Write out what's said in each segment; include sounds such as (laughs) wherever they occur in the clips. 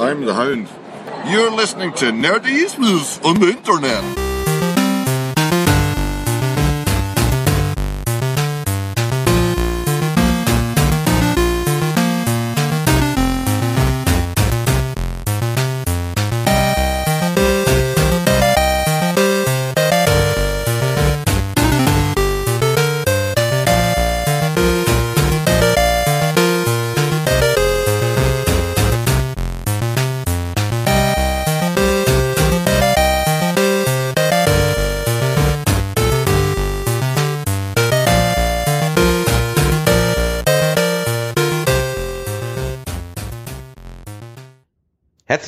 I'm the Hound. You're listening to Nerdy on the Internet.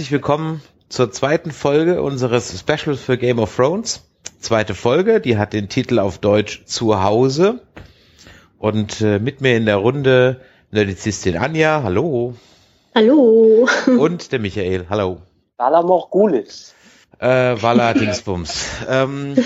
Herzlich willkommen zur zweiten Folge unseres Specials für Game of Thrones. Zweite Folge, die hat den Titel auf Deutsch Zuhause. Und äh, mit mir in der Runde Nerdizistin Anja, hallo. Hallo. (laughs) Und der Michael, hallo. Vala Morgulis. Äh, Vala Dingsbums. ähm,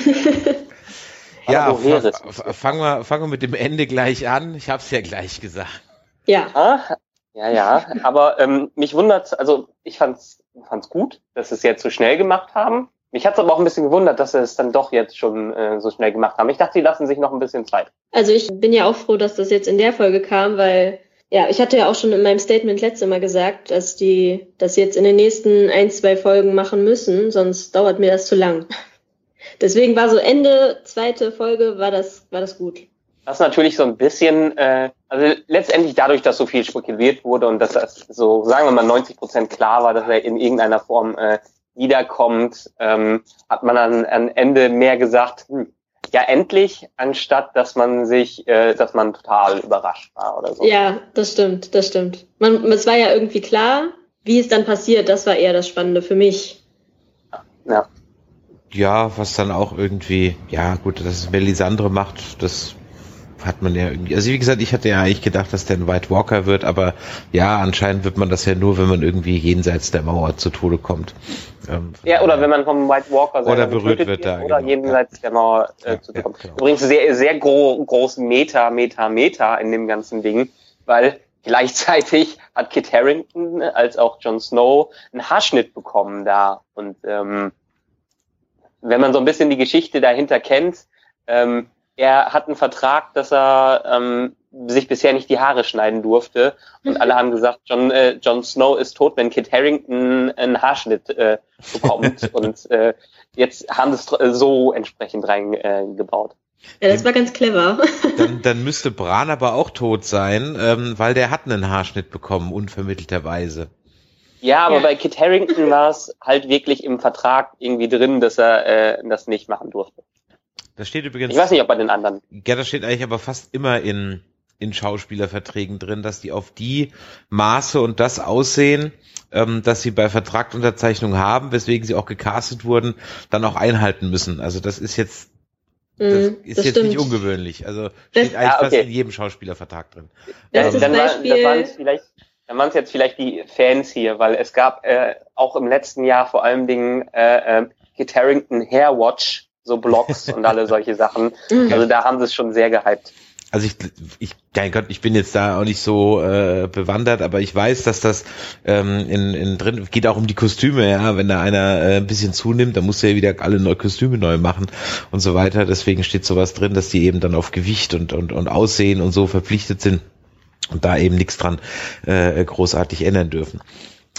(laughs) ja, fangen wir, fangen wir mit dem Ende gleich an. Ich hab's ja gleich gesagt. Ja. Ah, ja, ja, aber ähm, mich wundert, also ich fand's, fand's gut, dass sie es jetzt so schnell gemacht haben. Mich hat's aber auch ein bisschen gewundert, dass sie es dann doch jetzt schon äh, so schnell gemacht haben. Ich dachte, sie lassen sich noch ein bisschen Zeit. Also ich bin ja auch froh, dass das jetzt in der Folge kam, weil ja, ich hatte ja auch schon in meinem Statement letzte Mal gesagt, dass die das jetzt in den nächsten ein, zwei Folgen machen müssen, sonst dauert mir das zu lang. (laughs) Deswegen war so Ende zweite Folge war das war das gut. Das ist natürlich so ein bisschen, äh, also letztendlich dadurch, dass so viel spekuliert wurde und dass das so, sagen wir mal, 90 Prozent klar war, dass er in irgendeiner Form äh, wiederkommt, ähm, hat man dann am Ende mehr gesagt, hm, ja endlich, anstatt dass man sich, äh, dass man total überrascht war oder so. Ja, das stimmt, das stimmt. Man, es war ja irgendwie klar, wie es dann passiert, das war eher das Spannende für mich. Ja. Ja, was dann auch irgendwie, ja gut, dass es Melisandre macht, das hat man ja irgendwie, also wie gesagt, ich hatte ja eigentlich gedacht, dass der ein White Walker wird, aber ja, anscheinend wird man das ja nur, wenn man irgendwie jenseits der Mauer zu Tode kommt. Ähm, ja, oder wenn man vom White Walker oder berührt wird, da, oder genau. jenseits der Mauer äh, ja, zu Tode kommt. Ja, genau. Übrigens sehr, sehr gro groß Meta, Meta, Meta in dem ganzen Ding, weil gleichzeitig hat Kit Harrington als auch Jon Snow einen Haarschnitt bekommen da und ähm, wenn man so ein bisschen die Geschichte dahinter kennt, ähm, er hat einen Vertrag, dass er ähm, sich bisher nicht die Haare schneiden durfte. Und alle haben gesagt, John, äh, Jon Snow ist tot, wenn Kit Harrington einen Haarschnitt äh, bekommt. (laughs) und äh, jetzt haben sie es so entsprechend reingebaut. Äh, ja, das war ganz clever. (laughs) Dann, dann müsste Bran aber auch tot sein, ähm, weil der hat einen Haarschnitt bekommen, unvermittelterweise. Ja, aber ja. bei Kit Harrington war es halt wirklich im Vertrag irgendwie drin, dass er äh, das nicht machen durfte. Das steht übrigens. Ich weiß nicht, ob bei den anderen. Ja, das steht eigentlich aber fast immer in, in Schauspielerverträgen drin, dass die auf die Maße und das Aussehen, ähm, dass sie bei Vertragsunterzeichnung haben, weswegen sie auch gecastet wurden, dann auch einhalten müssen. Also das ist jetzt das mm, ist das jetzt stimmt. nicht ungewöhnlich. Also steht das, eigentlich ja, okay. fast in jedem Schauspielervertrag drin. Das ähm, dann, war, das waren es vielleicht, dann waren es jetzt vielleicht die Fans hier, weil es gab äh, auch im letzten Jahr vor allen Dingen äh, äh, Kit Harington Hair Watch so Blogs und alle solche Sachen. Mhm. Also da haben sie es schon sehr gehypt. Also ich, ich, mein Gott, ich bin jetzt da auch nicht so äh, bewandert, aber ich weiß, dass das ähm, in, in drin geht auch um die Kostüme, ja. Wenn da einer äh, ein bisschen zunimmt, dann muss er ja wieder alle neue Kostüme neu machen und so weiter. Deswegen steht sowas drin, dass die eben dann auf Gewicht und und und Aussehen und so verpflichtet sind und da eben nichts dran äh, großartig ändern dürfen.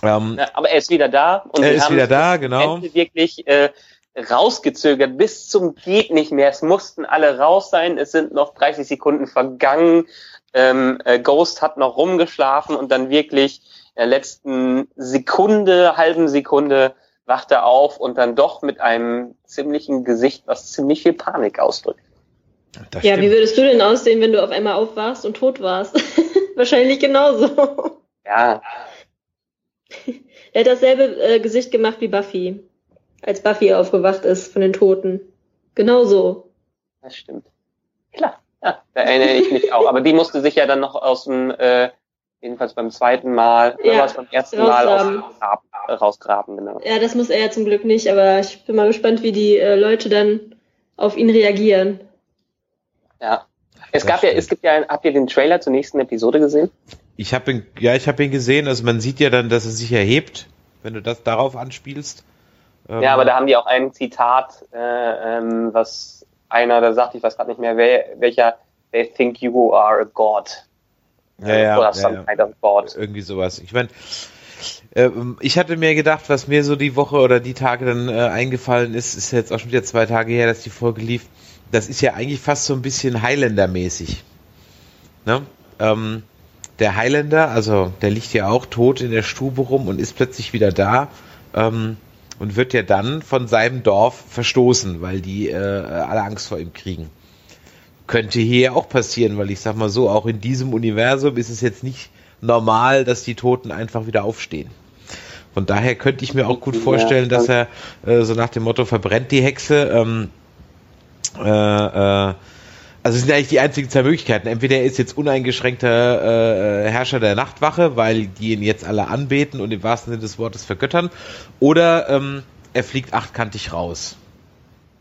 Ähm, ja, aber er ist wieder da und er ist wieder da, genau. Wirklich äh, rausgezögert bis zum geht nicht mehr. Es mussten alle raus sein. Es sind noch 30 Sekunden vergangen. Ähm, äh, Ghost hat noch rumgeschlafen und dann wirklich in der letzten Sekunde, halben Sekunde wacht er auf und dann doch mit einem ziemlichen Gesicht, was ziemlich viel Panik ausdrückt. Das ja, stimmt. wie würdest du denn aussehen, wenn du auf einmal aufwachst und tot warst? (laughs) Wahrscheinlich genauso. Ja. (laughs) er hat dasselbe äh, Gesicht gemacht wie Buffy als Buffy aufgewacht ist von den Toten. Genauso. Das stimmt. Klar, ja, da erinnere ich mich auch. Aber die musste sich ja dann noch aus dem, äh, jedenfalls beim zweiten Mal, ja, oder beim ersten Mal aus dem Grab, äh, rausgraben, genau. Ja, das muss er ja zum Glück nicht, aber ich bin mal gespannt, wie die äh, Leute dann auf ihn reagieren. Ja. Es gab ja, es gibt ja, habt ihr den Trailer zur nächsten Episode gesehen? Ich habe ihn, ja, ich habe ihn gesehen. Also man sieht ja dann, dass er sich erhebt wenn du das darauf anspielst. Ähm, ja, aber da haben die auch ein Zitat, äh, ähm, was einer da sagt, ich weiß gerade nicht mehr, wer, welcher, they think you are a god. Ja, ja, Oder some ja, kind of god. Irgendwie sowas. Ich meine, ähm, ich hatte mir gedacht, was mir so die Woche oder die Tage dann äh, eingefallen ist, ist jetzt auch schon wieder zwei Tage her, dass die Folge lief. Das ist ja eigentlich fast so ein bisschen Highlander-mäßig. Ne? Ähm, der Highlander, also der liegt ja auch tot in der Stube rum und ist plötzlich wieder da ähm, und wird ja dann von seinem Dorf verstoßen, weil die äh, alle Angst vor ihm kriegen. Könnte hier auch passieren, weil ich sag mal so, auch in diesem Universum ist es jetzt nicht normal, dass die Toten einfach wieder aufstehen. Von daher könnte ich mir auch gut vorstellen, dass er äh, so nach dem Motto verbrennt die Hexe. Ähm, äh, äh, also es sind eigentlich die einzigen zwei Möglichkeiten. Entweder er ist jetzt uneingeschränkter äh, Herrscher der Nachtwache, weil die ihn jetzt alle anbeten und im wahrsten Sinne des Wortes vergöttern, oder ähm, er fliegt achtkantig raus.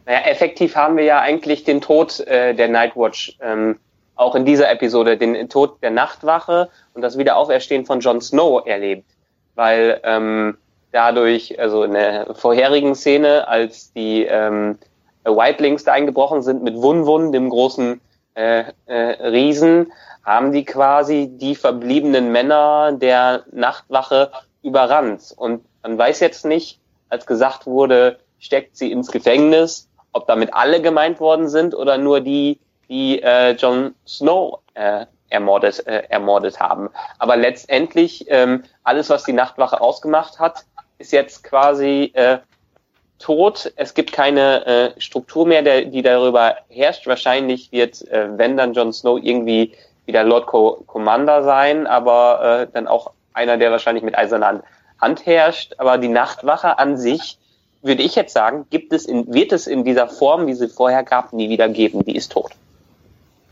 Naja, effektiv haben wir ja eigentlich den Tod äh, der Nightwatch ähm, auch in dieser Episode, den Tod der Nachtwache und das Wiederauferstehen von Jon Snow erlebt weil ähm, dadurch, also in der vorherigen Szene, als die ähm, Whitelings da eingebrochen sind mit Wun-Wun, dem großen äh, äh, Riesen, haben die quasi die verbliebenen Männer der Nachtwache überrannt. Und man weiß jetzt nicht, als gesagt wurde, steckt sie ins Gefängnis, ob damit alle gemeint worden sind oder nur die, die äh, Jon Snow äh, ermordet, äh, ermordet haben. Aber letztendlich ähm, alles, was die Nachtwache ausgemacht hat, ist jetzt quasi äh, tot. Es gibt keine äh, Struktur mehr, der, die darüber herrscht. Wahrscheinlich wird, äh, wenn dann Jon Snow irgendwie wieder Lord Co Commander sein, aber äh, dann auch einer, der wahrscheinlich mit eiserner Hand herrscht. Aber die Nachtwache an sich, würde ich jetzt sagen, gibt es in, wird es in dieser Form, wie sie vorher gab, nie wieder geben. Die ist tot.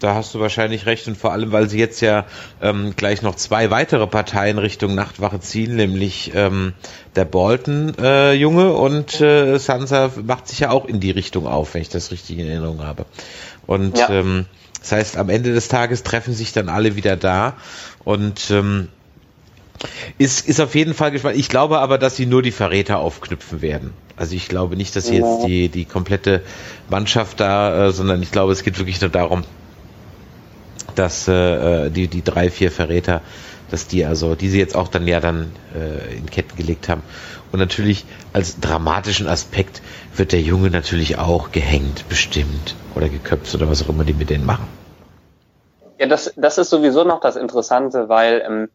Da hast du wahrscheinlich recht und vor allem, weil sie jetzt ja ähm, gleich noch zwei weitere Parteien Richtung Nachtwache ziehen, nämlich ähm, der Bolton-Junge äh, und äh, Sansa macht sich ja auch in die Richtung auf, wenn ich das richtig in Erinnerung habe. Und ja. ähm, das heißt, am Ende des Tages treffen sich dann alle wieder da und ähm, ist, ist auf jeden Fall gespannt. Ich glaube aber, dass sie nur die Verräter aufknüpfen werden. Also ich glaube nicht, dass sie jetzt die, die komplette Mannschaft da, äh, sondern ich glaube, es geht wirklich nur darum, dass äh, die, die drei, vier Verräter, dass die also, die sie jetzt auch dann ja dann äh, in Ketten gelegt haben. Und natürlich als dramatischen Aspekt wird der Junge natürlich auch gehängt, bestimmt oder geköpft oder was auch immer die mit denen machen. Ja, das, das ist sowieso noch das Interessante, weil ähm,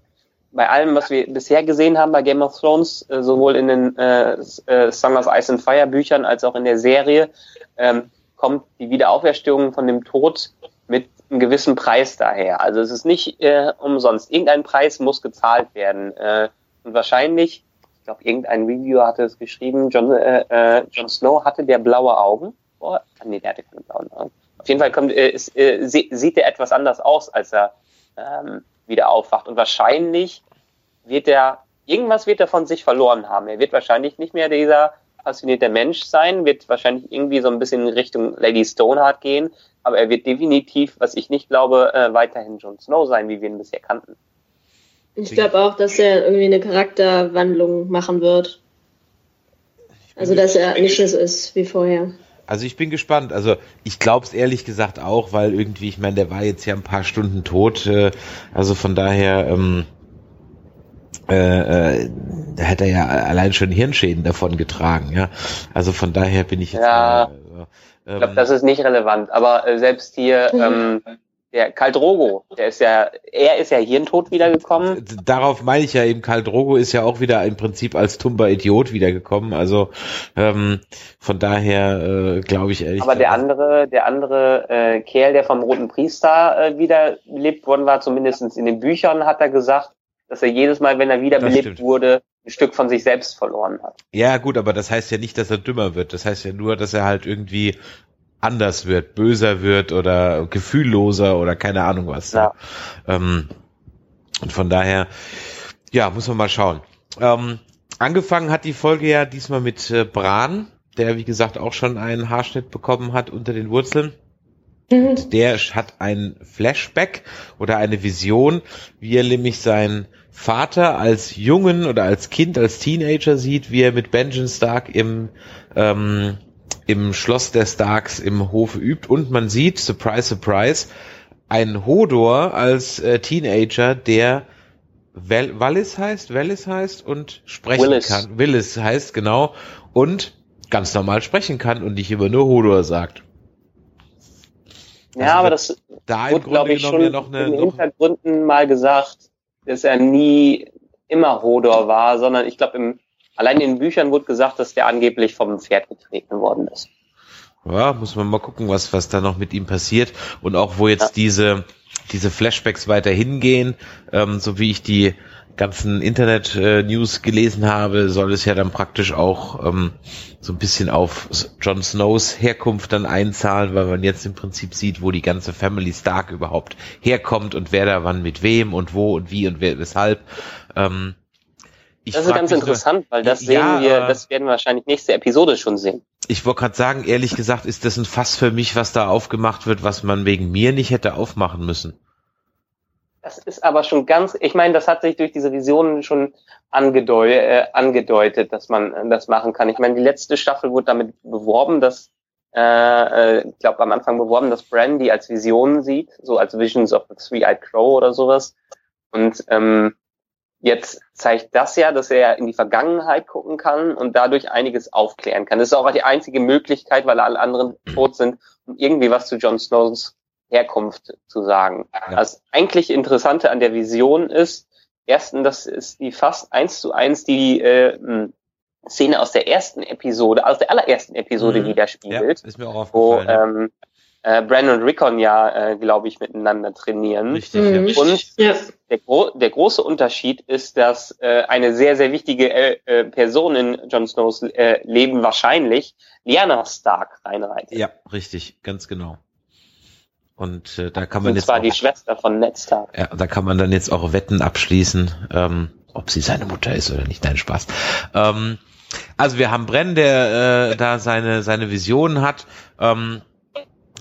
bei allem, was wir bisher gesehen haben bei Game of Thrones, äh, sowohl in den äh, äh, Song of Ice and Fire Büchern als auch in der Serie, ähm, kommt die Wiederauferstehung von dem Tod mit einen gewissen Preis daher. Also es ist nicht äh, umsonst. Irgendein Preis muss gezahlt werden. Äh, und wahrscheinlich, ich glaube, irgendein Reviewer hatte es geschrieben, John, äh, äh, Jon Snow hatte der blaue Augen. Oh, nee, der hatte keine blauen Augen. Auf jeden Fall kommt, äh, ist, äh, sieht er etwas anders aus, als er ähm, wieder aufwacht. Und wahrscheinlich wird er, irgendwas wird er von sich verloren haben. Er wird wahrscheinlich nicht mehr dieser passionierte Mensch sein, wird wahrscheinlich irgendwie so ein bisschen in Richtung Lady Stoneheart gehen, aber er wird definitiv, was ich nicht glaube, äh, weiterhin Jon Snow sein, wie wir ihn bisher kannten. Ich glaube auch, dass er irgendwie eine Charakterwandlung machen wird. Also, dass er nicht so ist wie vorher. Also ich bin gespannt. Also ich glaube es ehrlich gesagt auch, weil irgendwie, ich meine, der war jetzt ja ein paar Stunden tot. Äh, also von daher, ähm, äh, äh, da hätte er ja allein schon Hirnschäden davon getragen. Ja, also von daher bin ich jetzt. Ja. Mal, ich glaube, das ist nicht relevant. Aber äh, selbst hier ähm, der Karl Drogo, der ist ja, er ist ja hirntot wiedergekommen. Darauf meine ich ja eben, Karl Drogo ist ja auch wieder im Prinzip als tumber Idiot wiedergekommen. Also ähm, von daher äh, glaube ich ehrlich. Aber der andere, der andere äh, Kerl, der vom Roten Priester äh, wiederbelebt worden war, zumindestens in den Büchern, hat er gesagt, dass er jedes Mal, wenn er wiederbelebt wurde, ein Stück von sich selbst verloren hat. Ja, gut, aber das heißt ja nicht, dass er dümmer wird. Das heißt ja nur, dass er halt irgendwie anders wird, böser wird oder gefühlloser oder keine Ahnung was. Ja. Ähm, und von daher, ja, muss man mal schauen. Ähm, angefangen hat die Folge ja diesmal mit äh, Bran, der wie gesagt auch schon einen Haarschnitt bekommen hat unter den Wurzeln. Und der hat ein Flashback oder eine Vision, wie er nämlich sein Vater als Jungen oder als Kind, als Teenager sieht, wie er mit Benjamin Stark im ähm, im Schloss der Starks im Hofe übt und man sieht, surprise, surprise, ein Hodor als äh, Teenager, der Val Wallis heißt, Wallis heißt und sprechen Willis. kann. Willis heißt, genau. Und ganz normal sprechen kann und nicht immer nur Hodor sagt. Ja, also aber das da wurde, glaube ich, schon ja noch eine, in den Hintergründen mal gesagt, dass er nie immer Hodor war, sondern ich glaube, allein in den Büchern wurde gesagt, dass der angeblich vom Pferd getreten worden ist. Ja, muss man mal gucken, was, was da noch mit ihm passiert und auch wo jetzt ja. diese, diese Flashbacks weiter hingehen, ähm, so wie ich die ganzen Internet-News äh, gelesen habe, soll es ja dann praktisch auch ähm, so ein bisschen auf Jon Snows Herkunft dann einzahlen, weil man jetzt im Prinzip sieht, wo die ganze Family Stark überhaupt herkommt und wer da wann mit wem und wo und wie und wer, weshalb. Ähm, das ist ganz interessant, weil das sehen ja, wir, das werden wir wahrscheinlich nächste Episode schon sehen. Ich wollte gerade sagen, ehrlich gesagt, ist das ein Fass für mich, was da aufgemacht wird, was man wegen mir nicht hätte aufmachen müssen. Das ist aber schon ganz, ich meine, das hat sich durch diese Visionen schon angedeu äh, angedeutet, dass man das machen kann. Ich meine, die letzte Staffel wurde damit beworben, dass, äh, äh, ich glaube am Anfang beworben, dass Brandy als Visionen sieht, so als Visions of the Three-Eyed Crow oder sowas. Und ähm, jetzt zeigt das ja, dass er in die Vergangenheit gucken kann und dadurch einiges aufklären kann. Das ist auch die einzige Möglichkeit, weil alle anderen tot sind, um irgendwie was zu Jon Snows Herkunft zu sagen. Ja. Das eigentlich Interessante an der Vision ist, erstens, das ist die fast eins zu eins die äh, Szene aus der ersten Episode, aus der allerersten Episode mhm. widerspiegelt. Ja, ist mir auch aufgefallen. Wo, ähm, äh, Brandon und Rickon ja, äh, glaube ich, miteinander trainieren. Richtig, mhm. ja. Und ja. Der, gro der große Unterschied ist, dass äh, eine sehr, sehr wichtige äh, äh, Person in Jon Snows äh, Leben wahrscheinlich Lyanna Stark reinreitet. Ja, richtig, ganz genau. Und äh, da kann man Und jetzt. zwar auch, die Schwester von Ned Stark. Ja, da kann man dann jetzt auch Wetten abschließen, ähm, ob sie seine Mutter ist oder nicht. Nein, Spaß. Ähm, also wir haben Brenn, der äh, da seine, seine Visionen hat. Ähm,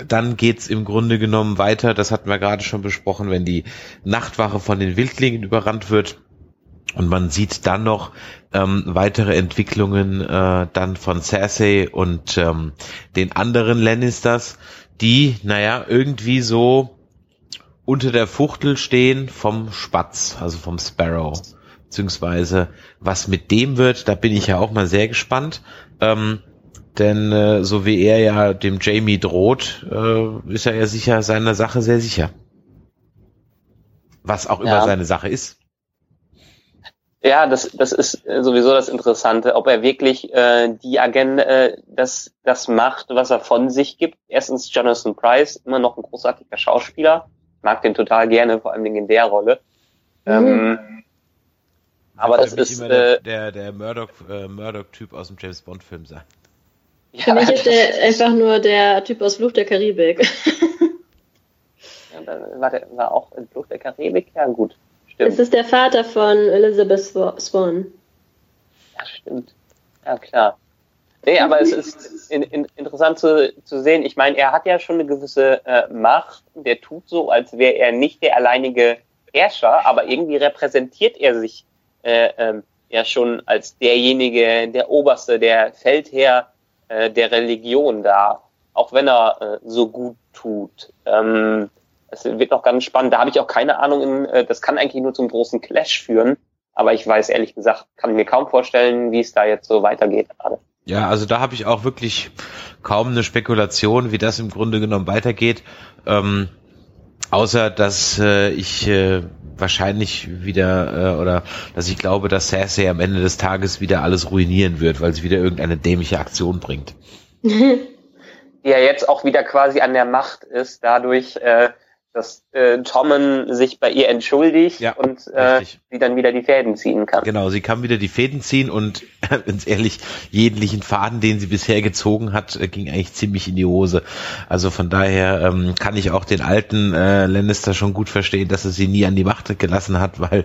dann geht's im Grunde genommen weiter, das hatten wir gerade schon besprochen, wenn die Nachtwache von den Wildlingen überrannt wird. Und man sieht dann noch ähm, weitere Entwicklungen äh, dann von Cersei und ähm, den anderen Lannisters, die, naja, irgendwie so unter der Fuchtel stehen vom Spatz, also vom Sparrow. Beziehungsweise was mit dem wird, da bin ich ja auch mal sehr gespannt. Ähm, denn äh, so wie er ja dem Jamie droht, äh, ist er ja sicher seiner Sache sehr sicher. Was auch immer ja. seine Sache ist. Ja, das, das ist sowieso das Interessante, ob er wirklich äh, die Agenda, äh, das, das macht, was er von sich gibt. Erstens Jonathan Price, immer noch ein großartiger Schauspieler. mag den total gerne, vor allem in der Rolle. Mhm. Ähm, aber das ist äh, der, der Murdoch, äh, Murdoch-Typ aus dem James Bond-Film sein. Ja, Für mich ist er einfach nur der Typ aus Fluch der Karibik. ja, war, der, war auch in Fluch der Karibik? Ja, gut. Stimmt. Es ist der Vater von Elizabeth Swan. Ja, stimmt. Ja, klar. Nee, aber es ist (laughs) in, in, interessant zu, zu sehen. Ich meine, er hat ja schon eine gewisse äh, Macht. Der tut so, als wäre er nicht der alleinige Herrscher, aber irgendwie repräsentiert er sich äh, ähm, ja schon als derjenige, der Oberste, der Feldherr äh, der Religion da, auch wenn er äh, so gut tut. Ähm, es wird noch ganz spannend. Da habe ich auch keine Ahnung. In, äh, das kann eigentlich nur zum großen Clash führen. Aber ich weiß ehrlich gesagt, kann mir kaum vorstellen, wie es da jetzt so weitergeht gerade. Ja, also da habe ich auch wirklich kaum eine Spekulation, wie das im Grunde genommen weitergeht. Ähm, außer dass äh, ich äh, wahrscheinlich wieder äh, oder dass ich glaube, dass Cersei am Ende des Tages wieder alles ruinieren wird, weil sie wieder irgendeine dämliche Aktion bringt. (laughs) Die ja jetzt auch wieder quasi an der Macht ist, dadurch, äh, dass äh, Tommen sich bei ihr entschuldigt ja, und äh, sie dann wieder die Fäden ziehen kann. Genau, sie kann wieder die Fäden ziehen und (laughs) ganz ehrlich, jedlichen Faden, den sie bisher gezogen hat, äh, ging eigentlich ziemlich in die Hose. Also von daher ähm, kann ich auch den alten äh, Lannister schon gut verstehen, dass er sie nie an die Macht gelassen hat, weil,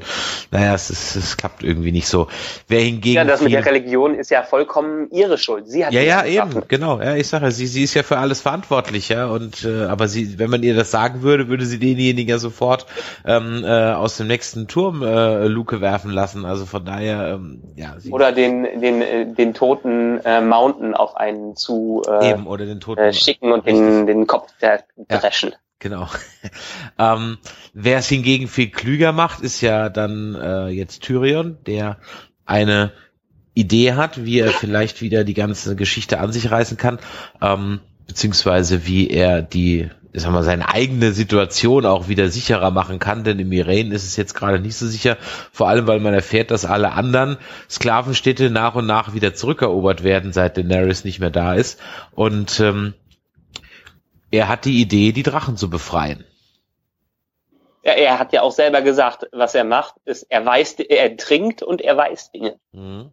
naja, es, es, es klappt irgendwie nicht so. Wer hingegen. Ja, das mit der Religion ist ja vollkommen ihre Schuld. Sie hat ja, ja, eben, genau. Ja, ich sage, sie, sie ist ja für alles verantwortlich, ja. Und äh, aber sie, wenn man ihr das sagen würde, würde sie denjenigen ja sofort ähm, äh, aus dem nächsten Turm äh, Luke werfen lassen. Also von daher, ähm, ja. Oder den, den, äh, den toten äh, Mountain auf einen zu äh, Eben, oder den toten, äh, schicken und den, den Kopf der dreschen. Ja. Genau. (laughs) ähm, Wer es hingegen viel klüger macht, ist ja dann äh, jetzt Tyrion, der eine Idee hat, wie er vielleicht wieder die ganze Geschichte an sich reißen kann, ähm, beziehungsweise wie er die, ich sag mal, seine eigene Situation auch wieder sicherer machen kann, denn im Iran ist es jetzt gerade nicht so sicher, vor allem weil man erfährt, dass alle anderen Sklavenstädte nach und nach wieder zurückerobert werden, seit Daenerys nicht mehr da ist und ähm, er hat die Idee, die Drachen zu befreien. Ja, er hat ja auch selber gesagt, was er macht, ist, er weiß, er trinkt und er weiß Dinge. Mhm.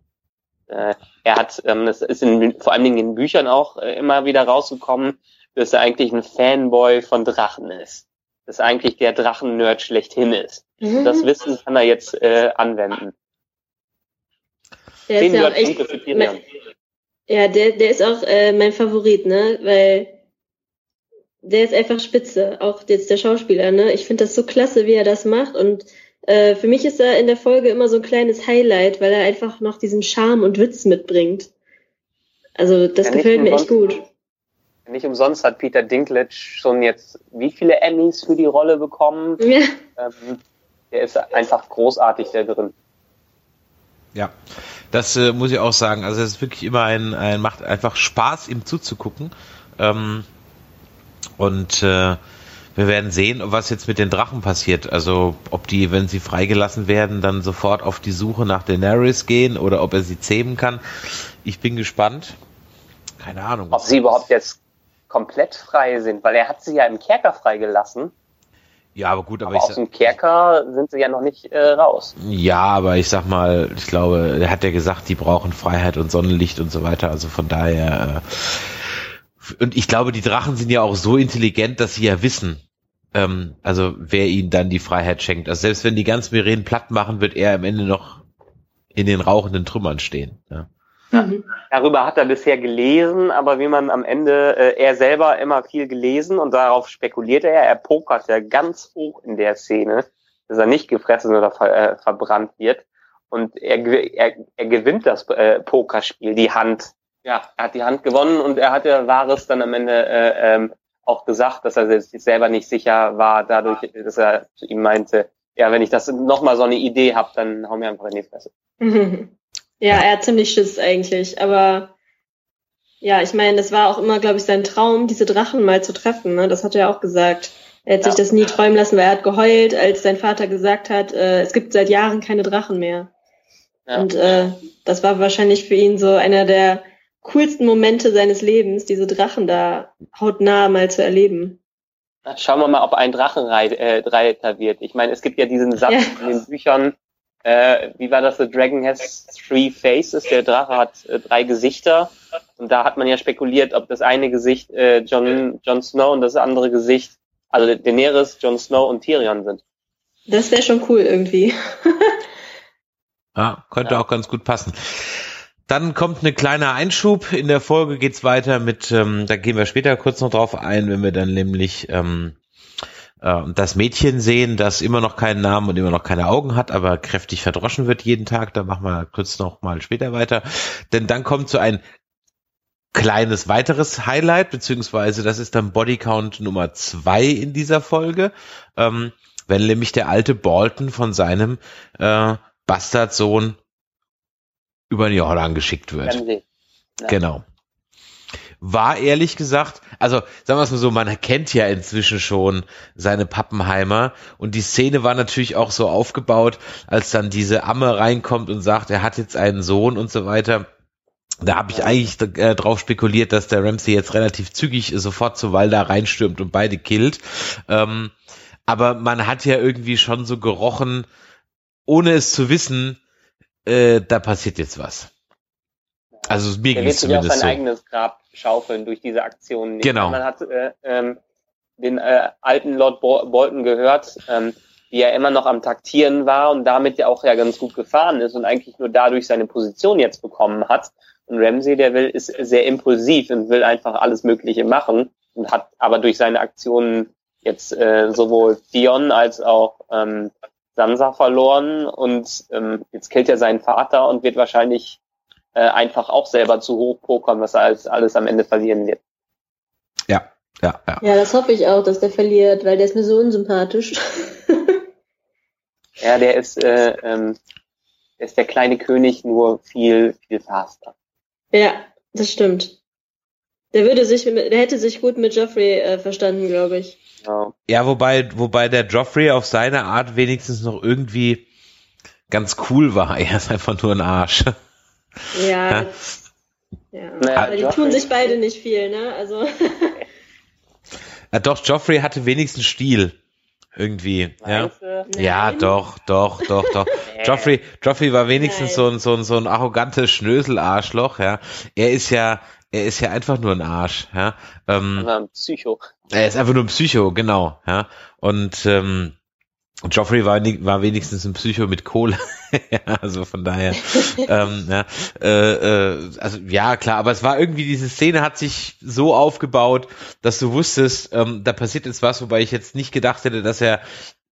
Äh, er hat, ähm, das ist in, vor allen Dingen in Büchern auch äh, immer wieder rausgekommen, dass er eigentlich ein Fanboy von Drachen ist. Dass eigentlich der Drachen-Nerd schlechthin ist. Mhm. Das Wissen kann er jetzt äh, anwenden. Der ist ja, auch echt, mein, ja, der, der ist auch äh, mein Favorit, ne? Weil der ist einfach spitze, auch jetzt der Schauspieler, ne? Ich finde das so klasse, wie er das macht und äh, für mich ist er in der Folge immer so ein kleines Highlight, weil er einfach noch diesen Charme und Witz mitbringt. Also das ja, gefällt mir echt gut. Nicht umsonst hat Peter Dinklage schon jetzt wie viele Emmys für die Rolle bekommen. (laughs) Ja. Ähm, der ist einfach großartig da drin. Ja, das äh, muss ich auch sagen. Also es ist wirklich immer ein, ein macht einfach Spaß, ihm zuzugucken. Ähm, und äh, wir werden sehen, was jetzt mit den Drachen passiert. Also ob die, wenn sie freigelassen werden, dann sofort auf die Suche nach Daenerys gehen oder ob er sie zähmen kann. Ich bin gespannt. Keine Ahnung. Ob sie überhaupt jetzt komplett frei sind, weil er hat sie ja im Kerker freigelassen. Ja, aber gut, aber, aber ich aus dem Kerker sind sie ja noch nicht äh, raus. Ja, aber ich sag mal, ich glaube, er hat ja gesagt, die brauchen Freiheit und Sonnenlicht und so weiter. Also von daher äh, und ich glaube, die Drachen sind ja auch so intelligent, dass sie ja wissen, ähm, also wer ihnen dann die Freiheit schenkt. Also selbst wenn die ganzen Meren platt machen, wird er am Ende noch in den rauchenden Trümmern stehen. Ja. Ja, darüber hat er bisher gelesen, aber wie man am Ende, äh, er selber immer viel gelesen und darauf spekuliert er, er pokert ja ganz hoch in der Szene, dass er nicht gefressen oder ver, äh, verbrannt wird. Und er, er, er gewinnt das äh, Pokerspiel, die Hand ja, er hat die Hand gewonnen und er hat ja Wahres dann am Ende äh, ähm, auch gesagt, dass er sich selber nicht sicher war, dadurch, dass er zu ihm meinte, ja, wenn ich das nochmal so eine Idee habe, dann hau mir einfach in die Fresse. (laughs) Ja, er hat ziemlich Schiss eigentlich, aber ja, ich meine, das war auch immer, glaube ich, sein Traum, diese Drachen mal zu treffen. Ne? Das hat er auch gesagt. Er hat ja. sich das nie träumen lassen, weil er hat geheult, als sein Vater gesagt hat, äh, es gibt seit Jahren keine Drachen mehr. Ja. Und äh, das war wahrscheinlich für ihn so einer der coolsten Momente seines Lebens, diese Drachen da hautnah mal zu erleben. Schauen wir mal, ob ein Drachenreiter äh, wird. Ich meine, es gibt ja diesen Satz ja. in den Büchern, äh, wie war das? The Dragon has three faces. Der Drache hat äh, drei Gesichter. Und da hat man ja spekuliert, ob das eine Gesicht äh, Jon, Jon Snow und das andere Gesicht, also Daenerys, Jon Snow und Tyrion sind. Das wäre schon cool irgendwie. (laughs) ja, könnte ja. auch ganz gut passen. Dann kommt eine kleine Einschub. In der Folge geht's weiter mit, ähm, da gehen wir später kurz noch drauf ein, wenn wir dann nämlich ähm, äh, das Mädchen sehen, das immer noch keinen Namen und immer noch keine Augen hat, aber kräftig verdroschen wird jeden Tag. Da machen wir kurz noch mal später weiter. Denn dann kommt so ein kleines weiteres Highlight, beziehungsweise das ist dann Bodycount Nummer zwei in dieser Folge, ähm, wenn nämlich der alte Bolton von seinem äh, Bastardsohn über den Jordan geschickt wird. Ja. Genau. War ehrlich gesagt, also sagen wir es mal so, man kennt ja inzwischen schon seine Pappenheimer und die Szene war natürlich auch so aufgebaut, als dann diese Amme reinkommt und sagt, er hat jetzt einen Sohn und so weiter. Da habe ich eigentlich äh, drauf spekuliert, dass der Ramsey jetzt relativ zügig sofort zu Walda reinstürmt und beide killt. Ähm, aber man hat ja irgendwie schon so gerochen, ohne es zu wissen, äh, da passiert jetzt was. Also mir der ging es sich auch zumindest sein so. eigenes Grab schaufeln durch diese Aktionen. Genau. Man hat äh, ähm, den äh, alten Lord Bo Bolton gehört, ähm, wie er immer noch am Taktieren war und damit ja auch ja ganz gut gefahren ist und eigentlich nur dadurch seine Position jetzt bekommen hat. Und Ramsey, der will, ist sehr impulsiv und will einfach alles Mögliche machen und hat aber durch seine Aktionen jetzt äh, sowohl Dion als auch ähm, Sansa verloren und ähm, jetzt killt er seinen Vater und wird wahrscheinlich äh, einfach auch selber zu hoch pokern, was er alles, alles am Ende verlieren wird. Ja, ja, ja. Ja, das hoffe ich auch, dass der verliert, weil der ist mir so unsympathisch. (laughs) Ja, der ist, äh, ähm, der ist der kleine König, nur viel, viel faster. ja, das stimmt. Der würde sich, der hätte sich gut mit Joffrey äh, verstanden, glaube ich. Ja. Ja, wobei, wobei der Joffrey auf seine Art wenigstens noch irgendwie ganz cool war. (laughs) Er ist einfach nur ein Arsch. Ja. ja. Naja, Aber die Joffrey- tun sich beide nicht viel, ne? Also. Ja, doch, Joffrey hatte wenigstens Stil. Irgendwie. Ja. Ja, doch, doch, doch, doch. (laughs) Joffrey, Joffrey war wenigstens Nein. so ein, so ein, so ein arrogantes Schnösel-Arschloch, ja. Er ist ja, er ist ja einfach nur ein Arsch, ja. Ähm, Ja, Psycho. er ist einfach nur ein Psycho, genau, ja. Und ähm, Joffrey war, war wenigstens ein Psycho mit Kohle. (laughs) ja, also von daher, (laughs) ähm, ja, äh, äh, also ja klar, aber es war irgendwie, diese Szene hat sich so aufgebaut, dass du wusstest, ähm, da passiert jetzt was, wobei ich jetzt nicht gedacht hätte, dass er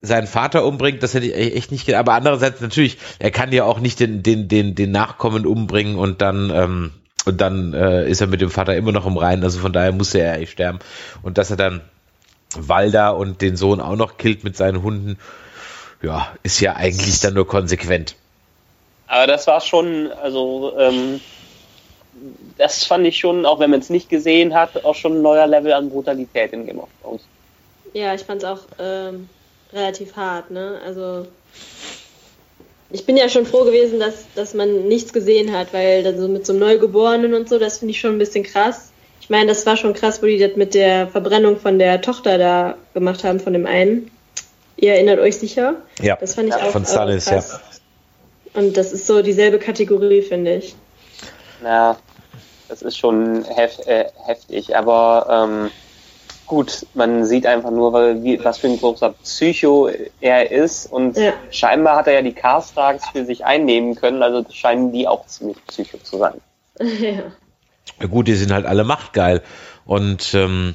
seinen Vater umbringt, das hätte ich e- echt nicht gedacht. Aber andererseits natürlich, er kann ja auch nicht den, den, den, den Nachkommen umbringen und dann, ähm, und dann äh, ist er mit dem Vater immer noch im Reinen. Also von daher musste er echt sterben. Und dass er dann Walda und den Sohn auch noch killt mit seinen Hunden, ja, ist ja eigentlich dann nur konsequent. Aber das war schon, also ähm, das fand ich schon, auch wenn man es nicht gesehen hat, auch schon ein neuer Level an Brutalität in Game of Thrones. Ja, ich fand's auch ähm, relativ hart, ne? Also ich bin ja schon froh gewesen, dass, dass man nichts gesehen hat, weil dann so mit so einem Neugeborenen und so, das finde ich schon ein bisschen krass. Ich meine, das war schon krass, wo die das mit der Verbrennung von der Tochter da gemacht haben, von dem einen. Ihr erinnert euch sicher? Ja, Das fand ich Ja, auch von Stannis, ja. krass. Und das ist so dieselbe Kategorie, finde ich. Ja, das ist schon hef äh, heftig, aber ähm, gut, man sieht einfach nur, weil, wie, was für ein großer Psycho er ist und Ja. scheinbar hat er ja die Carstrags für sich einnehmen können, also scheinen die auch ziemlich psycho zu sein. (laughs) ja. Ja gut, die sind halt alle machtgeil. Und ähm,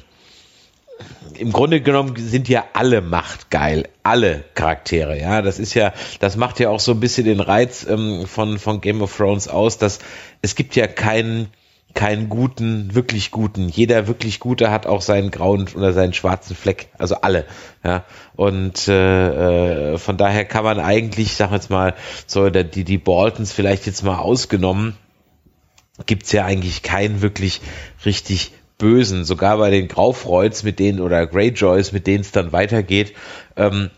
im Grunde genommen sind ja alle machtgeil, alle Charaktere. Ja, das ist ja, das macht ja auch so ein bisschen den Reiz ähm, von von Game of Thrones aus, dass es gibt ja keinen keinen guten, wirklich guten. Jeder wirklich gute hat auch seinen grauen oder seinen schwarzen Fleck. Also alle. Ja. Und äh, äh, von daher kann man eigentlich, ich sag jetzt mal, so die die Boltons vielleicht jetzt mal ausgenommen, gibt's ja eigentlich keinen wirklich richtig Bösen. Sogar bei den Graufreuds mit denen oder Greyjoys, mit denen es dann weitergeht, ähm,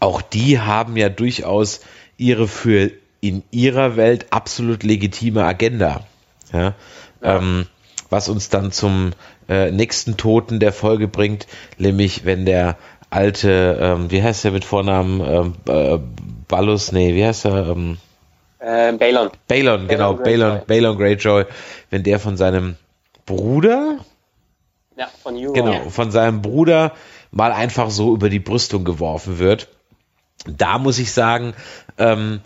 auch die haben ja durchaus ihre für in ihrer Welt absolut legitime Agenda. Ja? Ähm, was uns dann zum äh, nächsten Toten der Folge bringt, nämlich wenn der alte, ähm, wie heißt der mit Vornamen, ähm, äh, Ballus, nee, wie heißt er, ähm, Äh, Balon. Balon, genau. Balon, Balon Greyjoy, wenn der von seinem Bruder, Ja, von Euron. genau, von seinem Bruder mal einfach so über die Brüstung geworfen wird. Da muss ich sagen, ähm,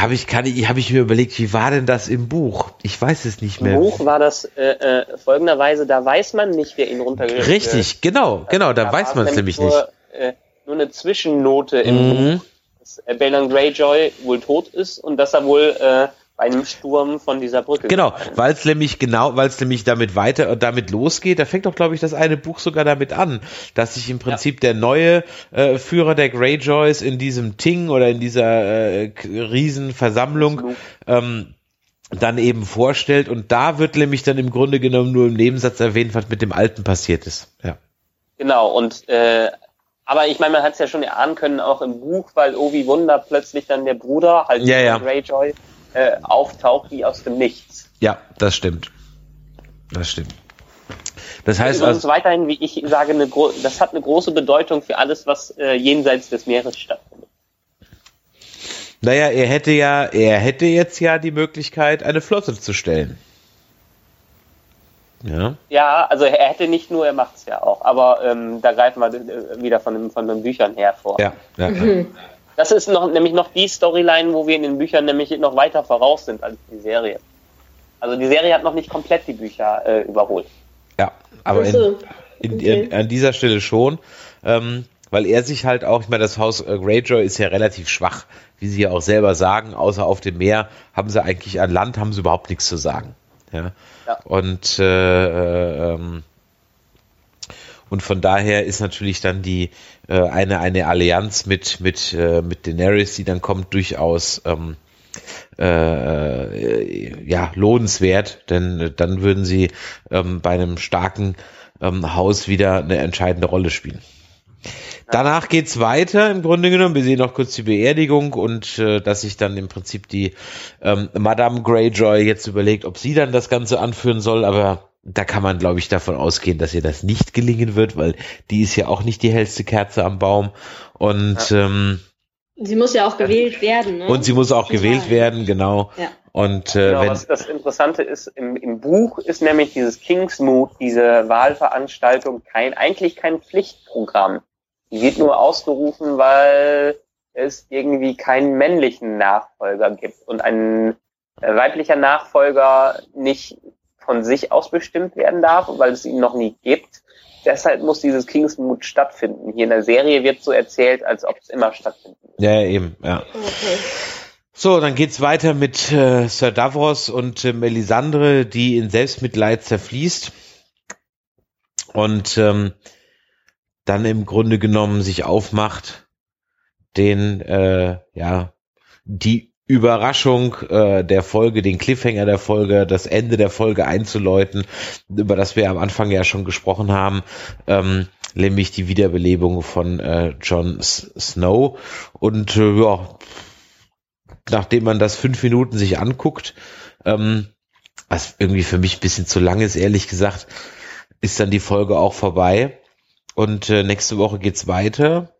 habe ich, kann ich, habe ich mir überlegt, wie war denn das im Buch? Ich weiß es nicht Im mehr. Buch war das äh, äh, folgenderweise, da weiß man nicht, wer ihn runtergeschickt Richtig, genau, genau, da weiß man es nämlich nicht. nur, Äh, nur eine Zwischennote im Mhm. Buch, dass äh, Balon Greyjoy wohl tot ist und dass er wohl äh, bei einem Sturm von dieser Brücke Genau, weil es nämlich genau, weil es nämlich damit weiter und damit losgeht. Da fängt doch, glaube ich, das eine Buch sogar damit an, dass sich im Prinzip der neue äh, Führer der Greyjoys in diesem Ting oder in dieser äh, Riesenversammlung ähm, dann eben vorstellt und da wird nämlich dann im Grunde genommen nur im Nebensatz erwähnt, was mit dem Alten passiert ist. Ja. Genau, und äh, aber ich meine, man hat es ja schon erahnen können, auch im Buch, weil Ovi Wunder plötzlich dann der Bruder, halt Ja, ja. Greyjoy, äh, auftaucht wie aus dem Nichts. ja, das stimmt. Das stimmt. Das heißt Übrigens also, weiterhin, wie ich sage, eine das hat eine große Bedeutung für alles, was äh, jenseits des Meeres stattfindet. Naja, er hätte ja, er hätte jetzt ja die Möglichkeit, eine Flotte zu stellen. Ja. ja, also er hätte nicht nur, er macht es ja auch, aber ähm, da greifen wir äh, wieder von, den, von den Büchern her vor. Ja, ja, mhm. (laughs) Das ist noch, nämlich noch die Storyline, wo wir in den Büchern nämlich noch weiter voraus sind als die Serie. Also die Serie hat noch nicht komplett die Bücher äh, überholt. Ja, aber in, in, okay. in, an dieser Stelle schon, ähm, weil er sich halt auch, ich meine, das Haus äh, Greyjoy ist ja relativ schwach, wie sie ja auch selber sagen, außer auf dem Meer haben sie eigentlich an Land haben sie überhaupt nichts zu sagen. Ja. ja. Und äh, ähm, und von daher ist natürlich dann die äh, eine eine Allianz mit mit äh, mit Daenerys, die dann kommt, durchaus ähm, äh, ja lohnenswert, denn dann würden sie ähm, bei einem starken ähm, Haus wieder eine entscheidende Rolle spielen. Danach geht's weiter im Grunde genommen. Wir sehen noch kurz die Beerdigung und äh, dass sich dann im Prinzip die ähm, Madame Greyjoy jetzt überlegt, ob sie dann das Ganze anführen soll, aber da kann man, glaube ich, davon ausgehen, dass ihr das nicht gelingen wird, weil die ist ja auch nicht die hellste Kerze am Baum. Und ja. ähm, sie muss ja auch gewählt werden. Ne? Und sie muss auch gewählt werden, genau. Ja. Und äh, genau, wenn, was das Interessante ist, im, im Buch ist nämlich dieses Kingsmood, diese Wahlveranstaltung, kein eigentlich kein Pflichtprogramm. Die wird nur ausgerufen, weil es irgendwie keinen männlichen Nachfolger gibt und ein äh, weiblicher Nachfolger nicht von sich aus bestimmt werden darf, weil es ihn noch nie gibt. Deshalb muss dieses Kingsmood stattfinden. Hier in der Serie wird so erzählt, als ob es immer stattfinden muss. Ja, eben, ja. Okay. So, dann geht's weiter mit äh, Sir Davros und äh, Melisandre, die in Selbstmitleid zerfließt. Und ähm, dann im Grunde genommen sich aufmacht, den, äh, ja, die Überraschung äh, der Folge, den Cliffhanger der Folge, das Ende der Folge einzuläuten, über das wir am Anfang ja schon gesprochen haben, ähm, nämlich die Wiederbelebung von äh, Jon Snow. Und äh, ja, nachdem man das fünf Minuten sich anguckt, ähm, was irgendwie für mich ein bisschen zu lang ist, ehrlich gesagt, ist dann die Folge auch vorbei. Und äh, nächste Woche geht's weiter.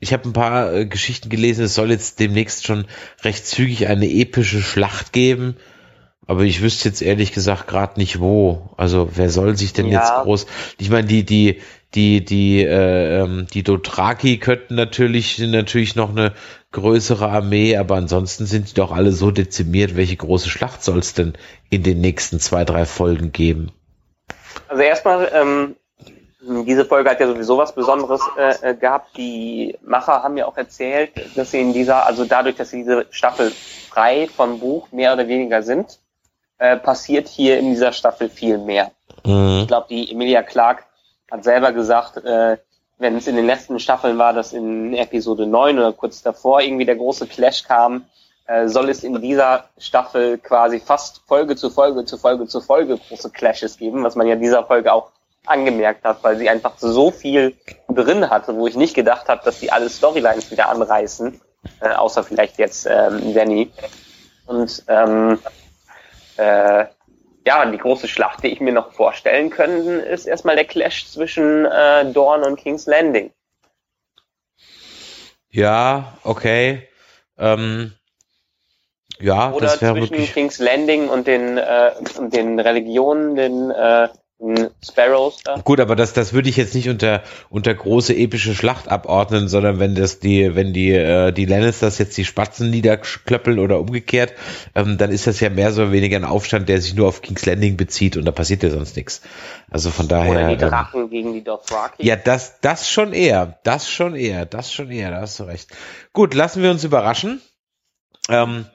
Ich habe ein paar äh, Geschichten gelesen, es soll jetzt demnächst schon recht zügig eine epische Schlacht geben. Aber ich wüsste jetzt ehrlich gesagt gerade nicht wo. Also wer soll sich denn ja. jetzt groß? Ich meine, die die die die äh, ähm, die Dothraki könnten natürlich natürlich noch eine größere Armee, aber ansonsten sind die doch alle so dezimiert. Welche große Schlacht soll es denn in den nächsten zwei drei Folgen geben? Also erstmal ähm, diese Folge hat ja sowieso was Besonderes äh, äh, gehabt. Die Macher haben ja auch erzählt, dass sie in dieser, also dadurch, dass sie diese Staffel frei vom Buch mehr oder weniger sind, äh, passiert hier in dieser Staffel viel mehr. Mhm. Ich glaube, die Emilia Clark hat selber gesagt, äh, wenn es in den letzten Staffeln war, dass in Episode 9 oder kurz davor irgendwie der große Clash kam, äh, soll es in dieser Staffel quasi fast Folge zu Folge zu Folge zu Folge große Clashes geben, was man ja in dieser Folge auch angemerkt hat, weil sie einfach so viel drin hatte, wo ich nicht gedacht habe, dass die alle Storylines wieder anreißen, äh, außer vielleicht jetzt ähm, Danny. Und ähm, äh, ja, die große Schlacht, die ich mir noch vorstellen könnte, ist erstmal der Clash zwischen äh, Dorn und King's Landing. Ja, okay. Ähm, ja, Oder das wäre wirklich King's Landing und den, äh, und den Religionen, den äh, Sparrows da. Gut, aber das, das würde ich jetzt nicht unter, unter große epische Schlacht abordnen, sondern wenn das die, wenn die, äh, die Lannisters jetzt die Spatzen niederklöppeln oder umgekehrt, ähm, dann ist das ja mehr so weniger ein Aufstand, der sich nur auf King's Landing bezieht und da passiert ja sonst nichts. Also von daher. Oder die ähm, Drachen ähm, gegen die Dothraki. Ja, das, das schon eher, das schon eher, das schon eher, da hast du recht. Gut, lassen wir uns überraschen. Ähm,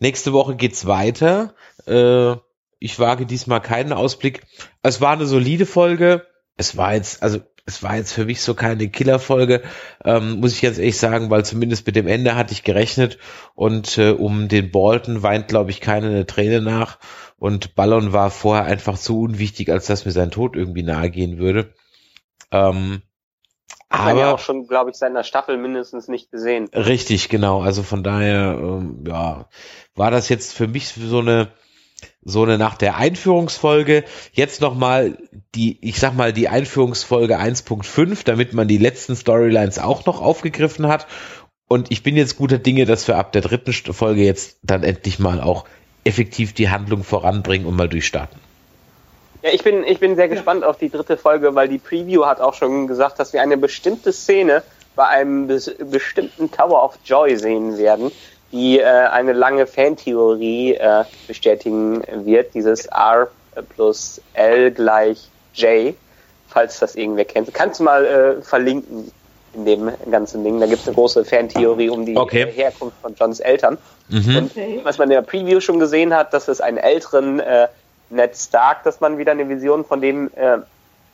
nächste Woche geht's weiter. Äh, ich wage diesmal keinen Ausblick. Es war eine solide Folge. Es war jetzt, also es war jetzt für mich so keine Killerfolge, ähm, muss ich jetzt ehrlich sagen, weil zumindest mit dem Ende hatte ich gerechnet und äh, um den Bolton weint, glaube ich, keine eine Träne nach und Ballon war vorher einfach zu unwichtig, als dass mir sein Tod irgendwie nahe gehen würde. Ähm, aber ja auch schon, glaube ich, seit einer Staffel mindestens nicht gesehen. Richtig, genau. Also von daher, ähm, ja, war das jetzt für mich so eine so eine nach der Einführungsfolge jetzt nochmal die, ich sag mal, die Einführungsfolge 1.5, damit man die letzten Storylines auch noch aufgegriffen hat. Und ich bin jetzt guter Dinge, dass wir ab der dritten Folge jetzt dann endlich mal auch effektiv die Handlung voranbringen und mal durchstarten. Ja, ich bin, ich bin sehr gespannt auf die dritte Folge, weil die Preview hat auch schon gesagt, dass wir eine bestimmte Szene bei einem bes bestimmten Tower of Joy sehen werden, die äh, eine lange Fantheorie äh, bestätigen wird, dieses R plus L gleich J, falls das irgendwer kennt. Kannst du mal äh, verlinken in dem ganzen Ding. Da gibt es eine große Fantheorie um die okay. Herkunft von Johns Eltern. Mhm. Und was man in der Preview schon gesehen hat, dass es einen älteren äh, Ned Stark, dass man wieder eine Vision von dem äh,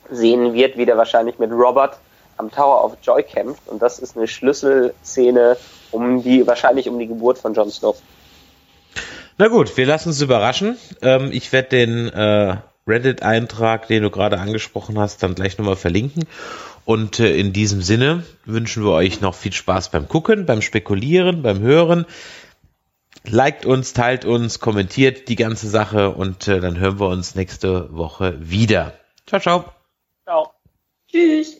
sehen wird, wie der wahrscheinlich mit Robert am Tower of Joy kämpft. Und das ist eine Schlüsselszene um die, wahrscheinlich um die Geburt von Jon Snow. Na gut, wir lassen uns überraschen. Ähm, ich werde den äh, Reddit-Eintrag, den du gerade angesprochen hast, dann gleich nochmal verlinken. Und äh, in diesem Sinne wünschen wir euch noch viel Spaß beim Gucken, beim Spekulieren, beim Hören. Liked uns, teilt uns, kommentiert die ganze Sache und äh, dann hören wir uns nächste Woche wieder. Ciao, ciao. Ciao. Tschüss.